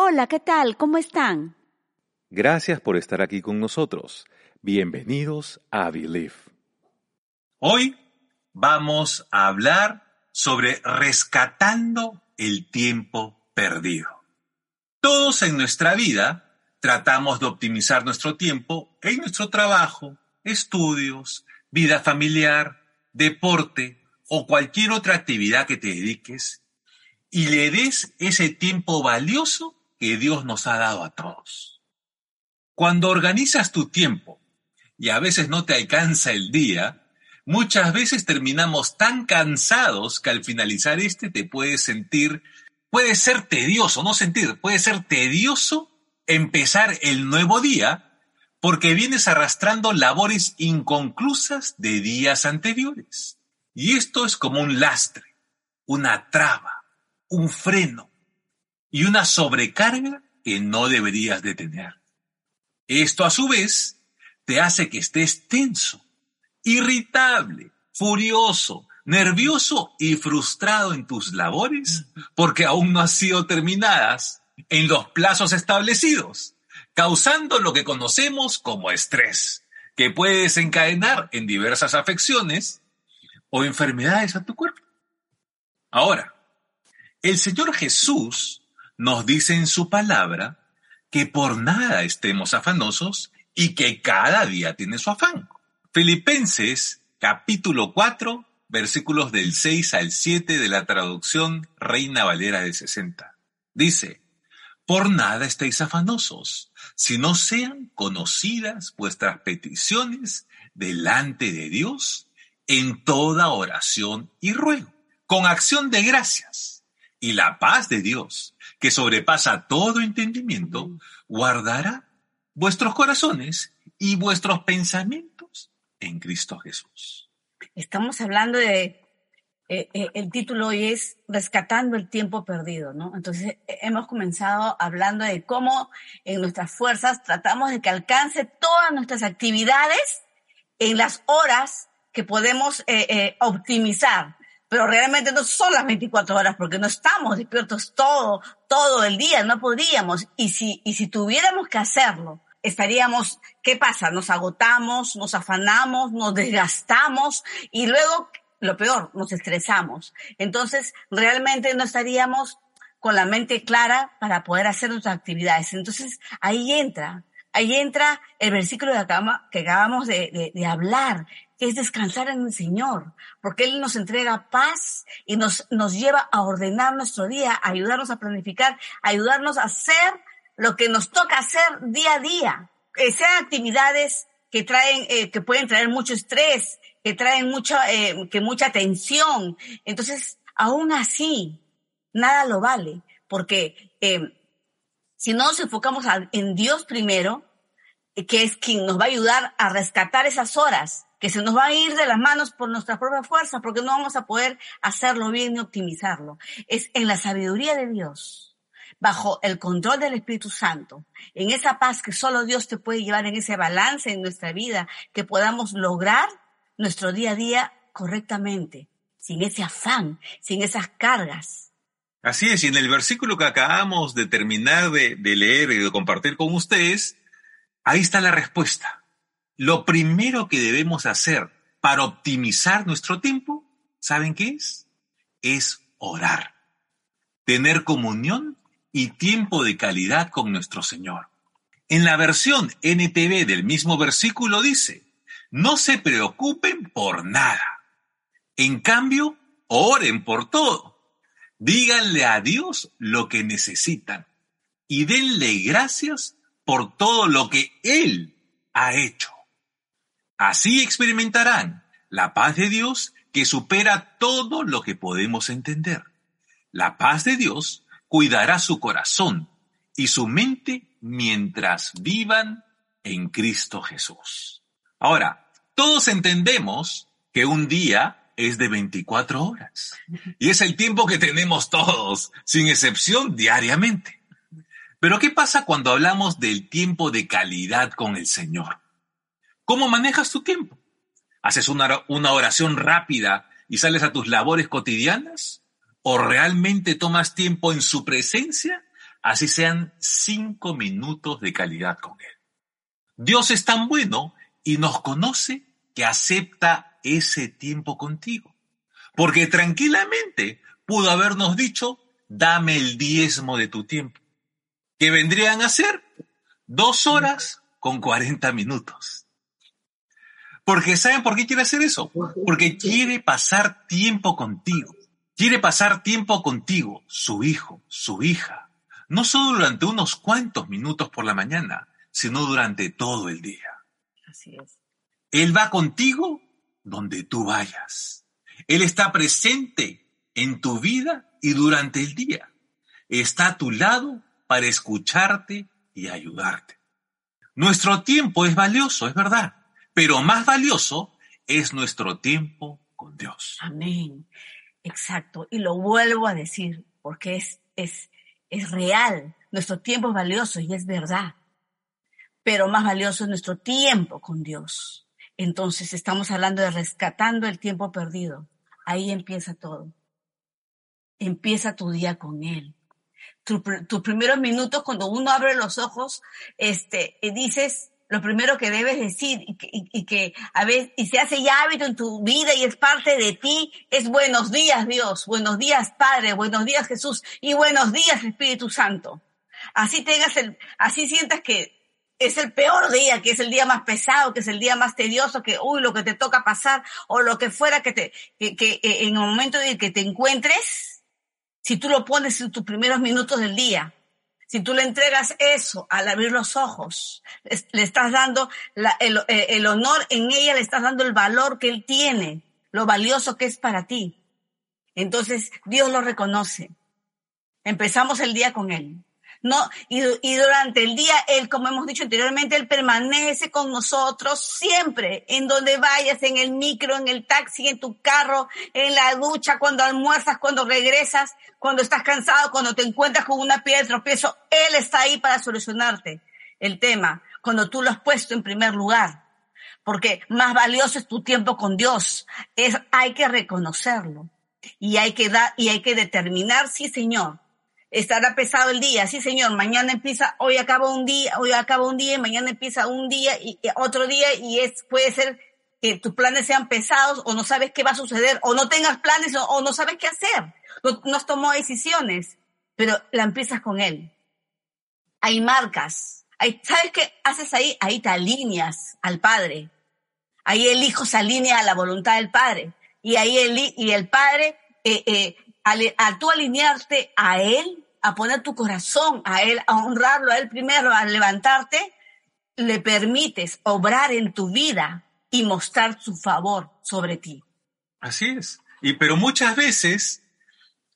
Hola, ¿qué tal? ¿Cómo están? Gracias por estar aquí con nosotros. Bienvenidos a Believe. Hoy vamos a hablar sobre rescatando el tiempo perdido. Todos en nuestra vida tratamos de optimizar nuestro tiempo en nuestro trabajo, estudios, vida familiar, deporte o cualquier otra actividad que te dediques y le des ese tiempo valioso que Dios nos ha dado a todos. Cuando organizas tu tiempo y a veces no te alcanza el día, muchas veces terminamos tan cansados que al finalizar este te puedes sentir, puede ser tedioso, no sentir, puede ser tedioso empezar el nuevo día porque vienes arrastrando labores inconclusas de días anteriores. Y esto es como un lastre, una traba, un freno y una sobrecarga que no deberías de tener. Esto a su vez te hace que estés tenso, irritable, furioso, nervioso y frustrado en tus labores porque aún no han sido terminadas en los plazos establecidos causando lo que conocemos como estrés, que puede desencadenar en diversas afecciones o enfermedades a tu cuerpo. Ahora, el Señor Jesús nos dice en su palabra que por nada estemos afanosos y que cada día tiene su afán. Filipenses capítulo 4, versículos del 6 al 7 de la traducción Reina Valera de 60. Dice, por nada estéis afanosos, si no sean conocidas vuestras peticiones delante de Dios en toda oración y ruego, con acción de gracias. Y la paz de Dios, que sobrepasa todo entendimiento, guardará vuestros corazones y vuestros pensamientos en Cristo Jesús. Estamos hablando de eh, eh, el título hoy es Rescatando el tiempo perdido, ¿no? Entonces eh, hemos comenzado hablando de cómo en nuestras fuerzas tratamos de que alcance todas nuestras actividades en las horas que podemos optimizar. Pero realmente no son las 24 horas porque no estamos despiertos todo, todo el día, no podríamos. Y si, y si tuviéramos que hacerlo, estaríamos, ¿qué pasa? Nos agotamos, nos afanamos, nos desgastamos y luego lo peor, nos estresamos. Entonces, realmente no estaríamos con la mente clara para poder hacer nuestras actividades. Entonces, ahí entra, ahí entra el versículo que acabamos, de, de, hablar, que es descansar en el Señor, porque Él nos entrega paz y nos, nos lleva a ordenar nuestro día, ayudarnos a planificar, ayudarnos a hacer lo que nos toca hacer día a día. Que sean actividades que traen, eh, que pueden traer mucho estrés, que traen mucha, eh, que mucha tensión. Entonces, aún así, nada lo vale, porque eh, si no nos enfocamos en Dios primero, eh, que es quien nos va a ayudar a rescatar esas horas, que se nos va a ir de las manos por nuestra propia fuerza, porque no vamos a poder hacerlo bien ni optimizarlo. Es en la sabiduría de Dios, bajo el control del Espíritu Santo, en esa paz que solo Dios te puede llevar, en ese balance en nuestra vida, que podamos lograr nuestro día a día correctamente, sin ese afán, sin esas cargas. Así es, y en el versículo que acabamos de terminar de, leer y de compartir con ustedes, ahí está la respuesta. Lo primero que debemos hacer para optimizar nuestro tiempo, ¿saben qué es? Es orar, tener comunión y tiempo de calidad con nuestro Señor. En la versión NTV del mismo versículo dice, no se preocupen por nada. En cambio, oren por todo. Díganle a Dios lo que necesitan y denle gracias por todo lo que Él ha hecho. Así experimentarán la paz de Dios que supera todo lo que podemos entender. La paz de Dios cuidará su corazón y su mente mientras vivan en Cristo Jesús. Ahora, todos entendemos que un día es de 24 horas y es el tiempo que tenemos todos, sin excepción, diariamente. Pero ¿qué pasa cuando hablamos del tiempo de calidad con el Señor? ¿Cómo manejas tu tiempo? ¿Haces una, una oración rápida y sales a tus labores cotidianas? ¿O realmente tomas tiempo en su presencia así sean cinco minutos de calidad con Él. Dios es tan bueno y nos conoce que acepta ese tiempo contigo. Porque tranquilamente pudo habernos dicho, dame el diezmo de tu tiempo. ¿Qué vendrían a ser? Dos horas con cuarenta minutos. Porque ¿saben por qué quiere hacer eso? Porque quiere pasar tiempo contigo. Quiere pasar tiempo contigo, su hijo, su hija. No solo durante unos cuantos minutos por la mañana, sino durante todo el día. Así es. Él va contigo donde tú vayas. Él está presente en tu vida y durante el día. Está a tu lado para escucharte y ayudarte. Nuestro tiempo es valioso, es verdad, pero más valioso es nuestro tiempo con Dios. Amén. Exacto. Y lo vuelvo a decir porque es, es, es real. Nuestro tiempo es valioso y es verdad. Pero más valioso es nuestro tiempo con Dios. Entonces estamos hablando de rescatando el tiempo perdido. Ahí empieza todo. Empieza tu día con Él. Tus primeros minutos, cuando uno abre los ojos, este, y dices lo primero que debes decir y que, y que a veces, y se hace ya hábito en tu vida y es parte de ti, es buenos días Dios, buenos días Padre, buenos días Jesús y buenos días Espíritu Santo. Así tengas el, así sientas que es el peor día, que es el día más pesado, que es el día más tedioso, que, uy, lo que te toca pasar, o lo que fuera que te, que, que en el momento en que te encuentres, si tú lo pones en tus primeros minutos del día, si tú le entregas eso al abrir los ojos, le estás dando el, eh, el honor en ella, le estás dando el valor que él tiene, lo valioso que es para ti. Entonces, Dios lo reconoce. Empezamos el día con él. ¿No? Y, y, durante el día, Él, como hemos dicho anteriormente, Él permanece con nosotros siempre, en donde vayas, en el micro, en el taxi, en tu carro, en la ducha, cuando almuerzas, cuando regresas, cuando estás cansado, cuando te encuentras con una piedra de tropiezo, Él está ahí para solucionarte el tema, cuando tú lo has puesto en primer lugar. Porque más valioso es tu tiempo con Dios. Es, hay que reconocerlo. Y hay que dar, y hay que determinar, sí, Señor, estará pesado el día, sí señor, mañana empieza, hoy acaba un día, hoy acaba un día, mañana empieza un día y, otro día y es, puede ser que tus planes sean pesados o no sabes qué va a suceder o no tengas planes o, no sabes qué hacer, no, no has tomado decisiones, pero la empiezas con él. Hay marcas, hay, ¿sabes qué haces ahí? Ahí te alineas al Padre. Ahí el Hijo se alinea a la voluntad del Padre. Y ahí el, y el Padre eh, eh, al, tú alinearte a Él, a poner tu corazón a Él, a honrarlo a Él primero, a levantarte, le permites obrar en tu vida y mostrar su favor sobre ti. Así es. Y pero muchas veces,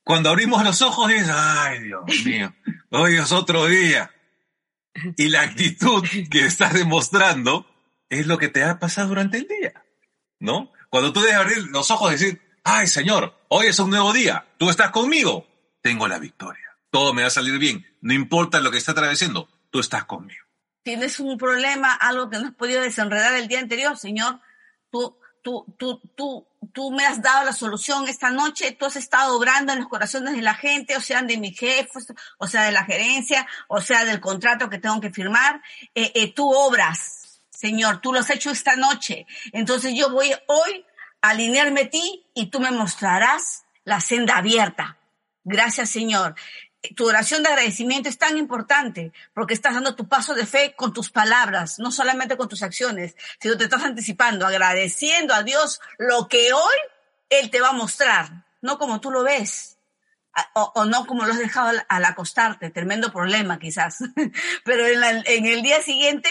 cuando abrimos los ojos, dices, ay Dios mío, hoy es otro día. Y la actitud que estás demostrando es lo que te ha pasado durante el día, ¿no? Cuando tú debes abrir los ojos y decir, ay Señor, hoy es un nuevo día, tú estás conmigo, tengo la victoria. Todo me va a salir bien, no importa lo que está atravesando, tú estás conmigo. Tienes un problema, algo que no has podido desenredar el día anterior, Señor, tú, tú, tú, tú, tú me has dado la solución esta noche, tú has estado obrando en los corazones de la gente, o sea, de mis jefes, o sea, de la gerencia, o sea, del contrato que tengo que firmar, eh, eh, tú obras, Señor, tú lo has hecho esta noche. Entonces yo voy hoy alinearme a ti y tú me mostrarás la senda abierta. Gracias, Señor. Tu oración de agradecimiento es tan importante porque estás dando tu paso de fe con tus palabras, no solamente con tus acciones, sino te estás anticipando, agradeciendo a Dios lo que hoy Él te va a mostrar, no como tú lo ves. O, no como lo has dejado al, acostarte, tremendo problema quizás. Pero en, en el día siguiente,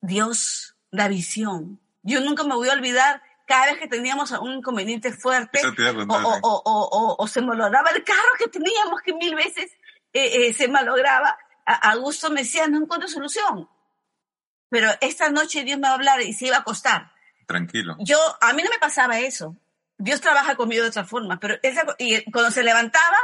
Dios da visión. Yo nunca me voy a olvidar cada vez que teníamos un inconveniente fuerte o, se malograba el carro que teníamos, que mil veces eh, eh, se malograba, Augusto me decía, no encuentro solución. Pero esta noche Dios me va a hablar y se iba a acostar. Tranquilo. Yo, a mí no me pasaba eso. Dios trabaja conmigo de otra forma, pero y cuando se levantaba,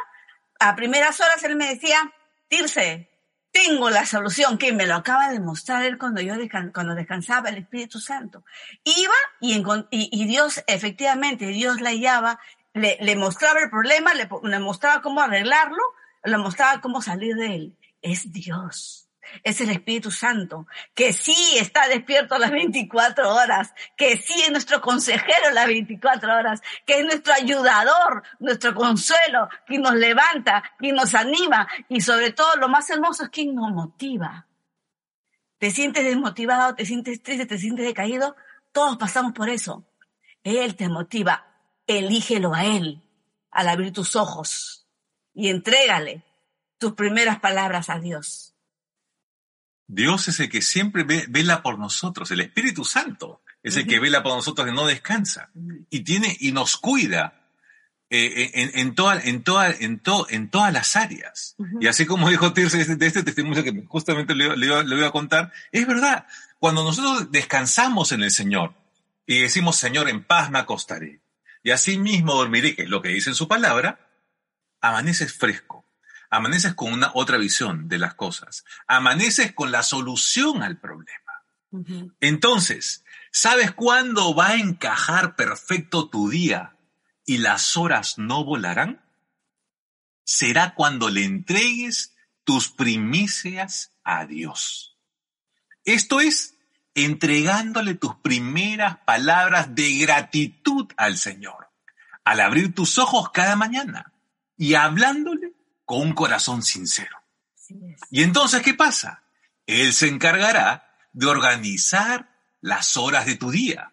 a primeras horas él me decía, Tirse, tengo la solución que me lo acaba de mostrar él cuando yo cuando descansaba el Espíritu Santo. Iba y, y, Dios, efectivamente, Dios la hallaba, le, le mostraba el problema, le, le, mostraba cómo arreglarlo, le mostraba cómo salir de él. es Dios. Es el Espíritu Santo, que sí está despierto las 24 horas, que sí es nuestro consejero las 24 horas, que es nuestro ayudador, nuestro consuelo, quien nos levanta, quien nos anima y sobre todo lo más hermoso es quien nos motiva. Te sientes desmotivado, te sientes triste, te sientes decaído, todos pasamos por eso. Él te motiva, elígelo a Él al abrir tus ojos y entrégale tus primeras palabras a Dios. Dios es el que siempre vela por nosotros, el Espíritu Santo es el que vela por nosotros y no descansa. Y tiene y nos cuida eh, en, en, toda, en, toda, en, en todas las áreas. Y así como dijo Tirce de este, testimonio que justamente le, le, le, voy a contar, es verdad, cuando nosotros descansamos en el Señor y decimos, Señor, en paz me acostaré, y así mismo dormiré, que es lo que dice en su palabra, amaneces fresco, amaneces con una otra visión de las cosas, amaneces con la solución al problema. Entonces, ¿sabes cuándo va a encajar perfecto tu día y las horas no volarán? Será cuando le entregues tus primicias a Dios. Esto es entregándole tus primeras palabras de gratitud al Señor, al abrir tus ojos cada mañana y hablándole con un corazón sincero. Y entonces, ¿qué pasa? Él se encargará de organizar las horas de tu día.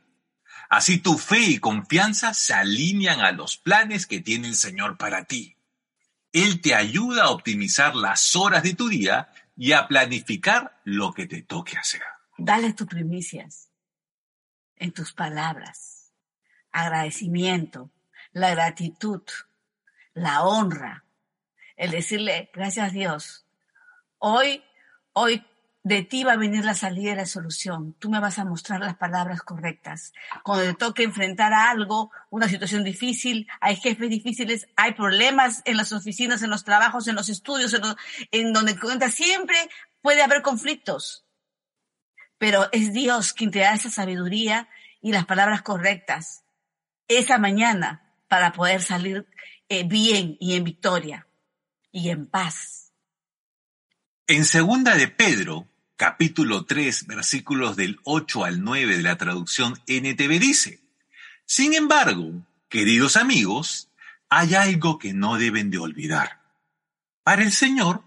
Así tu fe y confianza se alinean a los planes que tiene el Señor para ti. Él te ayuda a optimizar las horas de tu día y a planificar lo que te toque hacer. Dale tus primicias en tus palabras. Agradecimiento, la gratitud, la honra, el decirle gracias Dios. Hoy, hoy de ti va a venir la salida y la solución. Tú me vas a mostrar las palabras correctas. Cuando te toque enfrentar a algo, una situación difícil, hay jefes difíciles, hay problemas en las oficinas, en los trabajos, en los estudios, en, en donde cuenta siempre puede haber conflictos pero es Dios quien te da esa sabiduría y las palabras correctas esa mañana para poder salir eh, bien y en victoria en paz. Segunda de Pedro, capítulo 3, versículos del 8 al 9 de la traducción NTV dice, Sin embargo, queridos amigos, hay algo que no deben de olvidar. Para el Señor,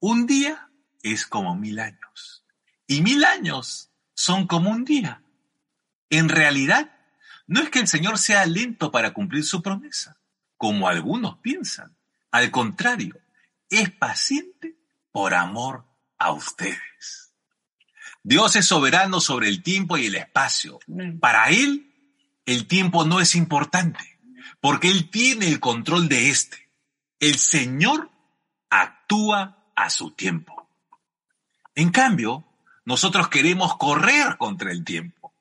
un día es como mil años y mil años son como un día. En realidad, no es que el Señor sea lento para cumplir su promesa, como algunos piensan. Al contrario, es paciente por amor a ustedes. Dios es soberano sobre el tiempo y el espacio. Para Él, el tiempo no es importante, porque Él tiene el control de éste. El Señor actúa a su tiempo. En cambio, nosotros queremos correr contra el tiempo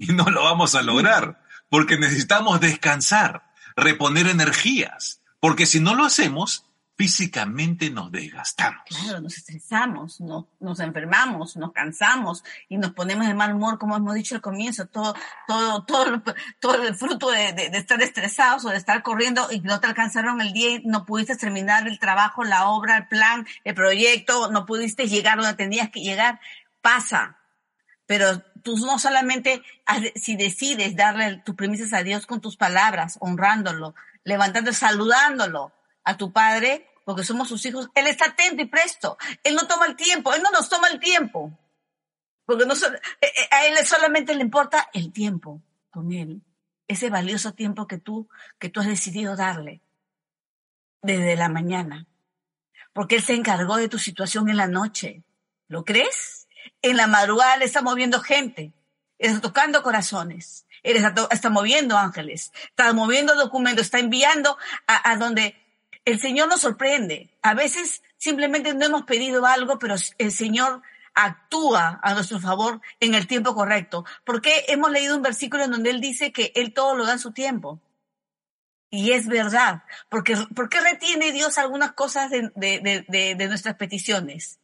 y no lo vamos a lograr porque necesitamos descansar, reponer energías, porque si no lo hacemos, físicamente nos desgastamos. Claro, nos estresamos, nos, nos enfermamos, nos cansamos y nos ponemos de mal humor, como hemos dicho al comienzo, todo, todo, todo, todo el fruto de, de, de, estar estresados o de estar corriendo y no te alcanzaron el día y no pudiste terminar el trabajo, la obra, el plan, el proyecto, no pudiste llegar donde tenías que llegar pasa. Pero tú no solamente, si decides darle tus premisas a Dios con tus palabras, honrándolo, levantando, saludándolo a tu Padre, porque somos sus hijos, Él está atento y presto. Él no toma el tiempo, Él no nos toma el tiempo. Porque no, eh, eh, a Él solamente le importa el tiempo con Él. Ese valioso tiempo que tú, que tú has decidido darle desde la mañana. Porque Él se encargó de tu situación en la noche. ¿Lo crees? En la madrugada le está moviendo gente, está tocando corazones, él está, está moviendo ángeles, está moviendo documentos, está enviando a, a donde el Señor nos sorprende. A veces simplemente no hemos pedido algo, pero el Señor actúa a nuestro favor en el tiempo correcto. Porque hemos leído un versículo en donde Él dice que Él todo lo da en su tiempo. Y es verdad. Porque, ¿Por qué retiene Dios algunas cosas de, de, de, de nuestras peticiones?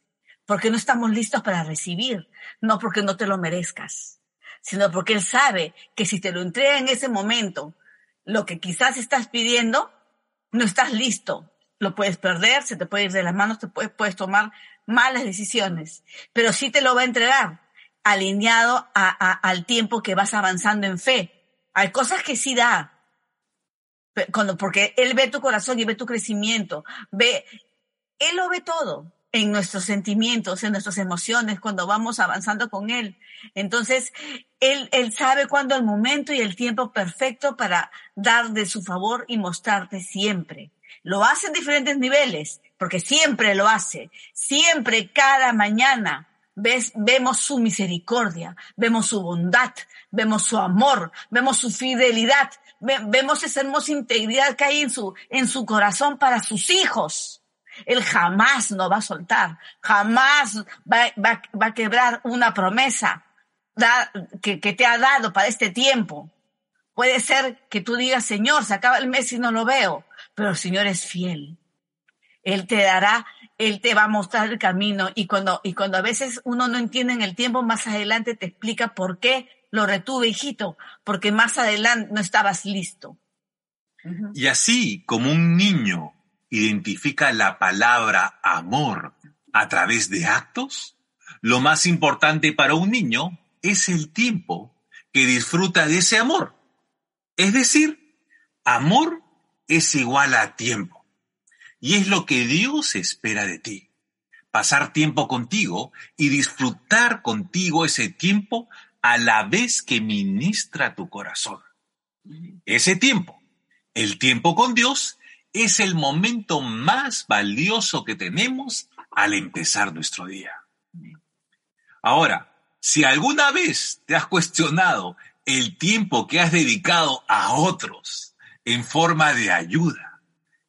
porque no estamos listos para recibir, no porque no te lo merezcas, sino porque Él sabe que si te lo entrega en ese momento, lo que quizás estás pidiendo, no estás listo, lo puedes perder, se te puede ir de las manos, te puedes, tomar malas decisiones, pero sí te lo va a entregar alineado a, al tiempo que vas avanzando en fe. Hay cosas que sí da, cuando, porque Él ve tu corazón y ve tu crecimiento, ve, Él lo ve todo en nuestros sentimientos, en nuestras emociones, cuando vamos avanzando con Él. Entonces, Él, él sabe cuándo el momento y el tiempo perfecto para dar de su favor y mostrarte siempre. Lo hace en diferentes niveles, porque siempre lo hace. Siempre, cada mañana, ves, vemos su misericordia, vemos su bondad, vemos su amor, vemos su fidelidad, vemos esa hermosa integridad que hay en su, en su corazón para sus hijos. Él jamás no va a soltar, jamás va, a quebrar una promesa que, que te ha dado para este tiempo. Puede ser que tú digas, Señor, se acaba el mes y no lo veo, pero el Señor es fiel. Él te dará, Él te va a mostrar el camino y cuando, y cuando a veces uno no entiende en el tiempo, más adelante te explica por qué lo retuve, hijito, porque más adelante no estabas listo. Y así como un niño identifica la palabra amor a través de actos, lo más importante para un niño es el tiempo que disfruta de ese amor. Es decir, amor es igual a tiempo. Y es lo que Dios espera de ti. Pasar tiempo contigo y disfrutar contigo ese tiempo a la vez que ministra tu corazón. Ese tiempo, el tiempo con Dios, es el momento más valioso que tenemos al empezar nuestro día. Ahora, si alguna vez te has cuestionado el tiempo que has dedicado a otros en forma de ayuda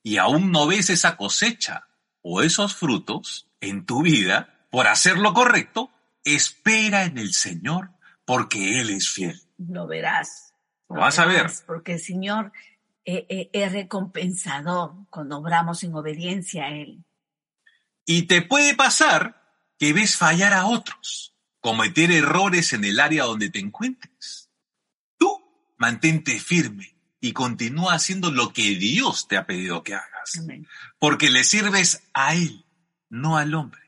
y aún no ves esa cosecha o esos frutos en tu vida por hacer lo correcto, espera en el Señor porque Él es fiel. Lo verás. Lo, vas a ver. Porque el Señor eh, eh, es recompensador cuando obramos en obediencia a Él. Y te puede pasar que ves fallar a otros, cometer errores en el área donde te encuentres. Tú mantente firme y continúa haciendo lo que Dios te ha pedido que hagas. Porque le sirves a Él, no al hombre.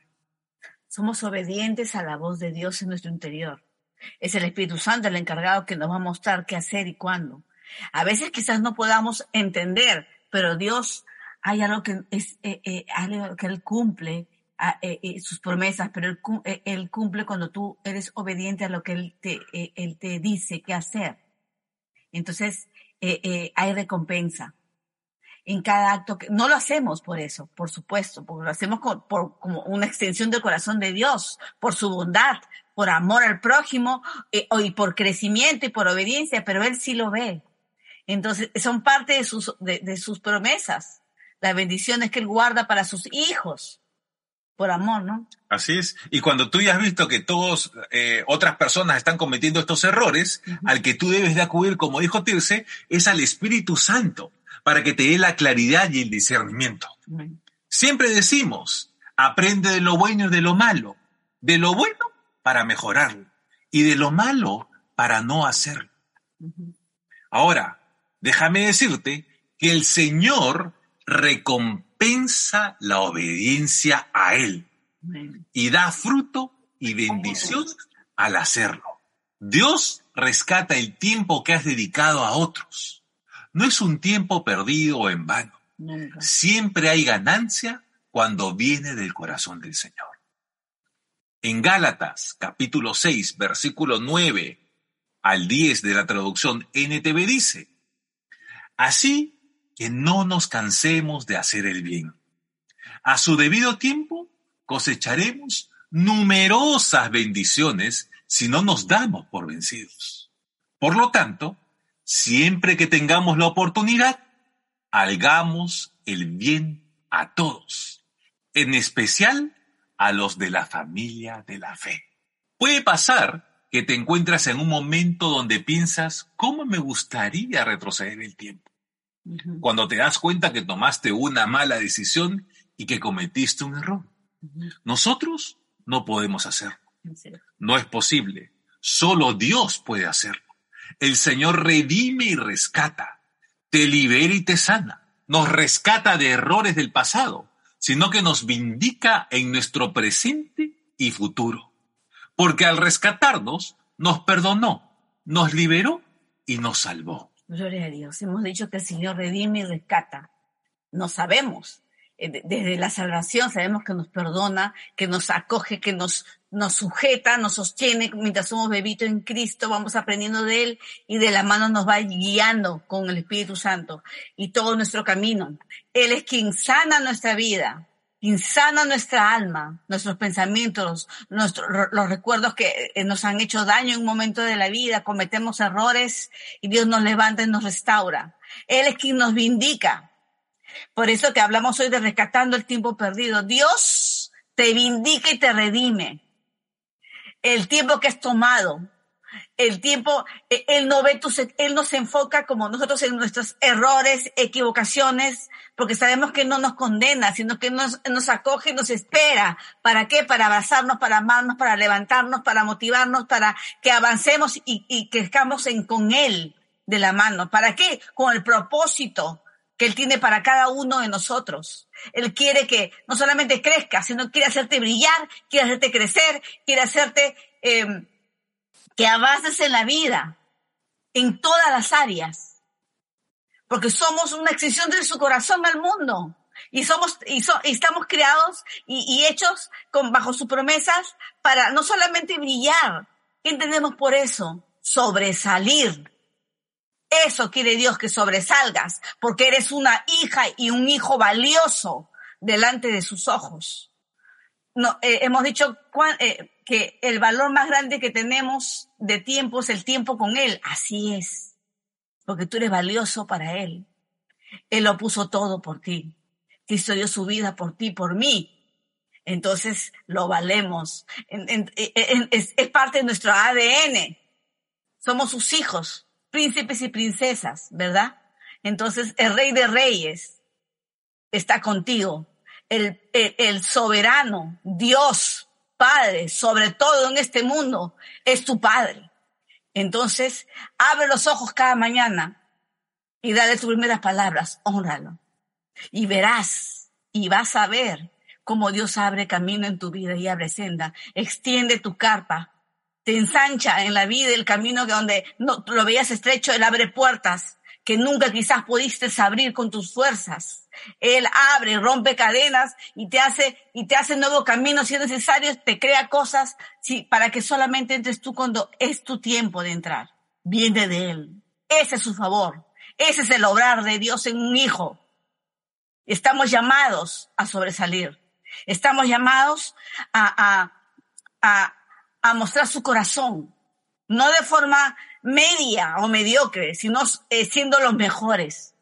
Somos obedientes a la voz de Dios en nuestro interior. Es el Espíritu Santo el encargado que nos va a mostrar qué hacer y cuándo. A veces quizás no podamos entender, pero Dios hay algo que es eh, eh, algo que Él cumple ah, eh, sus promesas, pero él, cumple cuando tú eres obediente a lo que Él te, él te dice qué hacer. Entonces, hay recompensa en cada acto que no lo hacemos por eso, por supuesto, porque lo hacemos por, como una extensión del corazón de Dios, por su bondad, por amor al prójimo eh, y por crecimiento y por obediencia, pero Él sí lo ve. Entonces, son parte de sus, de, sus promesas, las bendiciones que Él guarda para sus hijos, por amor, ¿no? Así es. Y cuando tú ya has visto que todos, eh, otras personas están cometiendo estos errores, al que tú debes de acudir, como dijo Tirce, es al Espíritu Santo, para que te dé la claridad y el discernimiento. Siempre decimos, aprende de lo bueno y de lo malo. De lo bueno para mejorarlo y de lo malo para no hacerlo. Ahora, déjame decirte que el Señor recompensa la obediencia a Él y da fruto y bendición al hacerlo. Dios rescata el tiempo que has dedicado a otros. No es un tiempo perdido o en vano. Siempre hay ganancia cuando viene del corazón del Señor. En Gálatas, capítulo 6, versículo 9 al 10 de la traducción NTV dice, Así que no nos cansemos de hacer el bien. A su debido tiempo cosecharemos numerosas bendiciones si no nos damos por vencidos. Por lo tanto, siempre que tengamos la oportunidad, hagamos el bien a todos, en especial a los de la familia de la fe. Puede pasar que te encuentras en un momento donde piensas, ¿cómo me gustaría retroceder el tiempo? Cuando te das cuenta que tomaste una mala decisión y que cometiste un error. Nosotros no podemos hacerlo. No es posible. Solo Dios puede hacerlo. El Señor redime y rescata, te libera y te sana. nos rescata de errores del pasado, sino que nos vindica en nuestro presente y futuro. Porque al rescatarnos, nos perdonó, nos liberó y nos salvó. Gloria a Dios. Hemos dicho que el Señor redime y rescata. No sabemos. Eh, desde la salvación sabemos que nos perdona, que nos acoge, que nos, nos sujeta, nos sostiene mientras somos bebitos en Cristo, vamos aprendiendo de Él y de la mano nos va guiando con el Espíritu Santo y todo nuestro camino. Él es quien sana nuestra vida, quien sana nuestra alma, nuestros pensamientos, los recuerdos que eh, nos han hecho daño en un momento de la vida, cometemos errores y Dios nos levanta y nos restaura. Él es quien nos vindica. Por eso te hablamos hoy de rescatando el tiempo perdido. Dios te vindica y te redime. El tiempo que has tomado, el tiempo, e, Él no ve tus, Él nos enfoca como nosotros en nuestros errores, equivocaciones, porque sabemos que no nos condena, sino que nos, nos acoge, nos espera. ¿Para qué? Para abrazarnos, para amarnos, para levantarnos, para motivarnos, para que avancemos y, y crezcamos en, con Él de la mano. ¿Para qué? Con el propósito que Él tiene para cada uno de nosotros. Él quiere que no solamente crezca, sino quiere hacerte brillar, quiere hacerte crecer, quiere hacerte eh, que avances en la vida, en todas las áreas. Porque somos una extensión de su corazón al mundo. Y somos, y, estamos creados y, y hechos con, bajo sus promesas para no solamente brillar. ¿Qué entendemos por eso? Sobresalir eso quiere Dios que sobresalgas, porque eres una hija y un hijo valioso delante de sus ojos. No, eh, hemos dicho eh, que el valor más grande que tenemos de tiempo es el tiempo con Él. Así es, porque tú eres valioso para Él. Él lo puso todo por ti. Cristo dio su vida por ti, por mí. Entonces lo valemos. es, es parte de nuestro ADN. Somos sus hijos príncipes y princesas, ¿verdad? Entonces el rey de reyes está contigo. El, el, soberano, Dios, Padre, sobre todo en este mundo, es tu Padre. Entonces, abre los ojos cada mañana y dale tus primeras palabras, honralo. Y verás y vas a ver cómo Dios abre camino en tu vida y abre senda. Extiende tu carpa te ensancha en la vida el camino que donde no lo veías estrecho, Él abre puertas que nunca quizás pudiste abrir con tus fuerzas. Él abre, rompe cadenas y te hace, y te hace nuevos caminos si es necesario, te crea cosas sí, para que solamente entres tú cuando es tu tiempo de entrar. Viene de Él. Ese es su favor. Ese es el obrar de Dios en un hijo. Estamos llamados a sobresalir. Estamos llamados a, a, a a mostrar su corazón, no de forma media o mediocre, sino eh, siendo los mejores.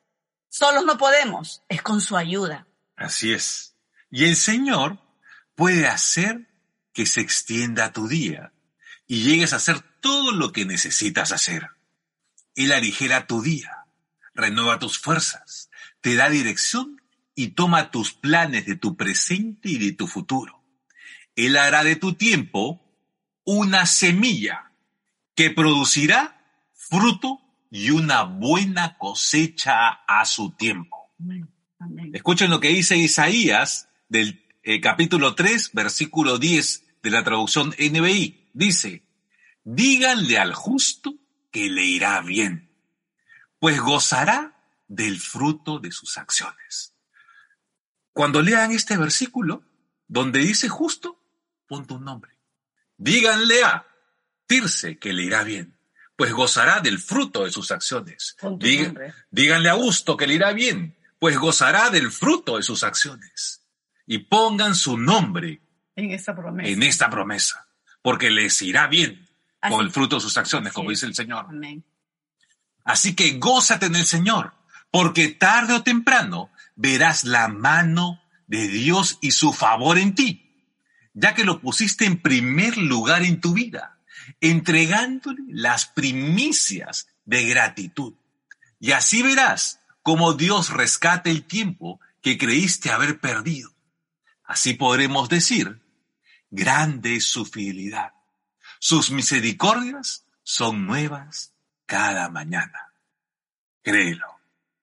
Solos no podemos, es con su ayuda. Así es. Y el Señor puede hacer que se extienda tu día y llegues a hacer todo lo que necesitas hacer. Él aligera tu día, renueva tus fuerzas, te da dirección y toma tus planes de tu presente y de tu futuro. Él hará de tu tiempo una semilla que producirá fruto y una buena cosecha a su tiempo. Escuchen lo que dice Isaías del eh, capítulo 3, versículo 10 de la traducción NBI. Dice, díganle al justo que le irá bien, pues gozará del fruto de sus acciones. Cuando lean este versículo, donde dice justo, ponte un nombre. Díganle a Tirse que le irá bien, pues gozará del fruto de sus acciones. díganle a Augusto que le irá bien, pues gozará del fruto de sus acciones. Y pongan su nombre en esta promesa, en esta promesa porque les irá bien con el fruto de sus acciones, como dice el Señor. Así que gózate en el Señor, porque tarde o temprano verás la mano de Dios y su favor en ti ya que lo pusiste en primer lugar en tu vida, entregándole las primicias de gratitud. Y así verás cómo Dios rescata el tiempo que creíste haber perdido. Así podremos decir, grande es su fidelidad. Sus misericordias son nuevas cada mañana. Créelo.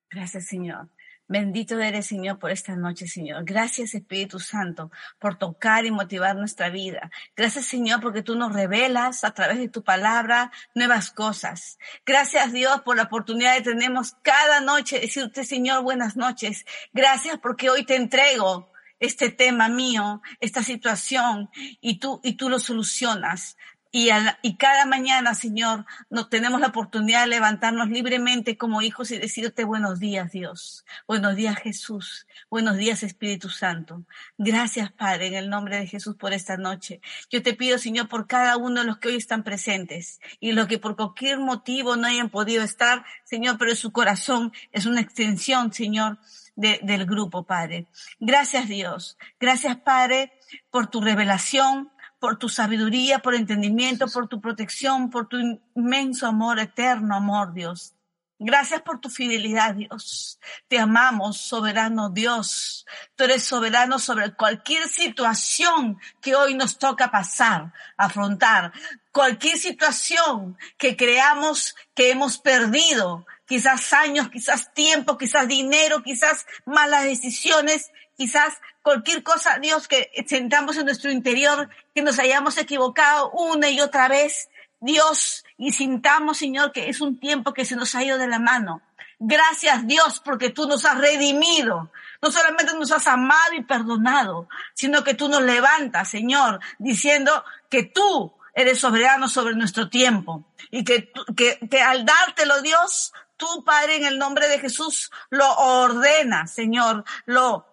Gracias, Señor. Bendito eres, Señor, por esta noche, Señor. Gracias, Espíritu Santo, por tocar y motivar nuestra vida. Gracias, Señor, porque tú nos revelas a través de tu palabra nuevas cosas. Gracias, Dios, por la oportunidad que tenemos cada noche decirte, Señor, buenas noches. Gracias porque hoy te entrego este tema mío, esta situación, y tú, y tú lo solucionas. Y, cada mañana, Señor, nos tenemos la oportunidad de levantarnos libremente como hijos y decirte buenos días, Dios. Buenos días, Jesús. Buenos días, Espíritu Santo. Gracias, Padre, en el nombre de Jesús por esta noche. Yo te pido, Señor, por cada uno de los que hoy están presentes y los que por cualquier motivo no hayan podido estar, Señor, pero su corazón es una extensión, Señor, de, del grupo, Padre. Gracias, Dios. Gracias, Padre, por tu revelación por tu sabiduría, por entendimiento, por tu protección, por tu inmenso amor, eterno amor, Dios. Gracias por tu fidelidad, Dios. Te amamos, soberano Dios. Tú eres soberano sobre cualquier situación que hoy nos toca pasar, afrontar. Cualquier situación que creamos que hemos perdido, quizás años, quizás tiempo, quizás dinero, quizás malas decisiones, quizás cualquier cosa, Dios, que sentamos en nuestro interior, que nos hayamos equivocado una y otra vez, Dios, y sintamos, Señor, que es un tiempo que se nos ha ido de la mano. Gracias, Dios, porque tú nos has redimido. No solamente nos has amado y perdonado, sino que tú nos levantas, Señor, diciendo que tú eres soberano sobre nuestro tiempo y que, que, que al dártelo, Dios, tú, Padre, en el nombre de Jesús, lo ordenas, Señor, lo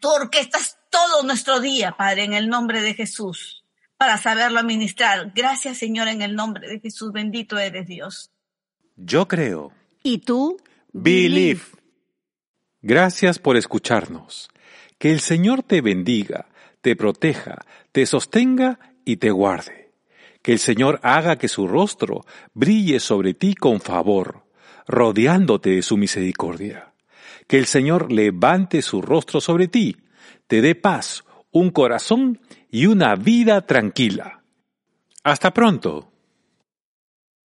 Tú orquestas todo nuestro día, Padre, en el nombre de Jesús, para saberlo administrar. Gracias, Señor, en el nombre de Jesús. Bendito eres Dios. Yo creo. ¿Y tú? Believe. Gracias por escucharnos. Que el Señor te bendiga, te proteja, te sostenga y te guarde. Que el Señor haga que su rostro brille sobre ti con favor, rodeándote de su misericordia que el Señor levante su rostro sobre ti, te dé paz, un corazón y una vida tranquila. Hasta pronto.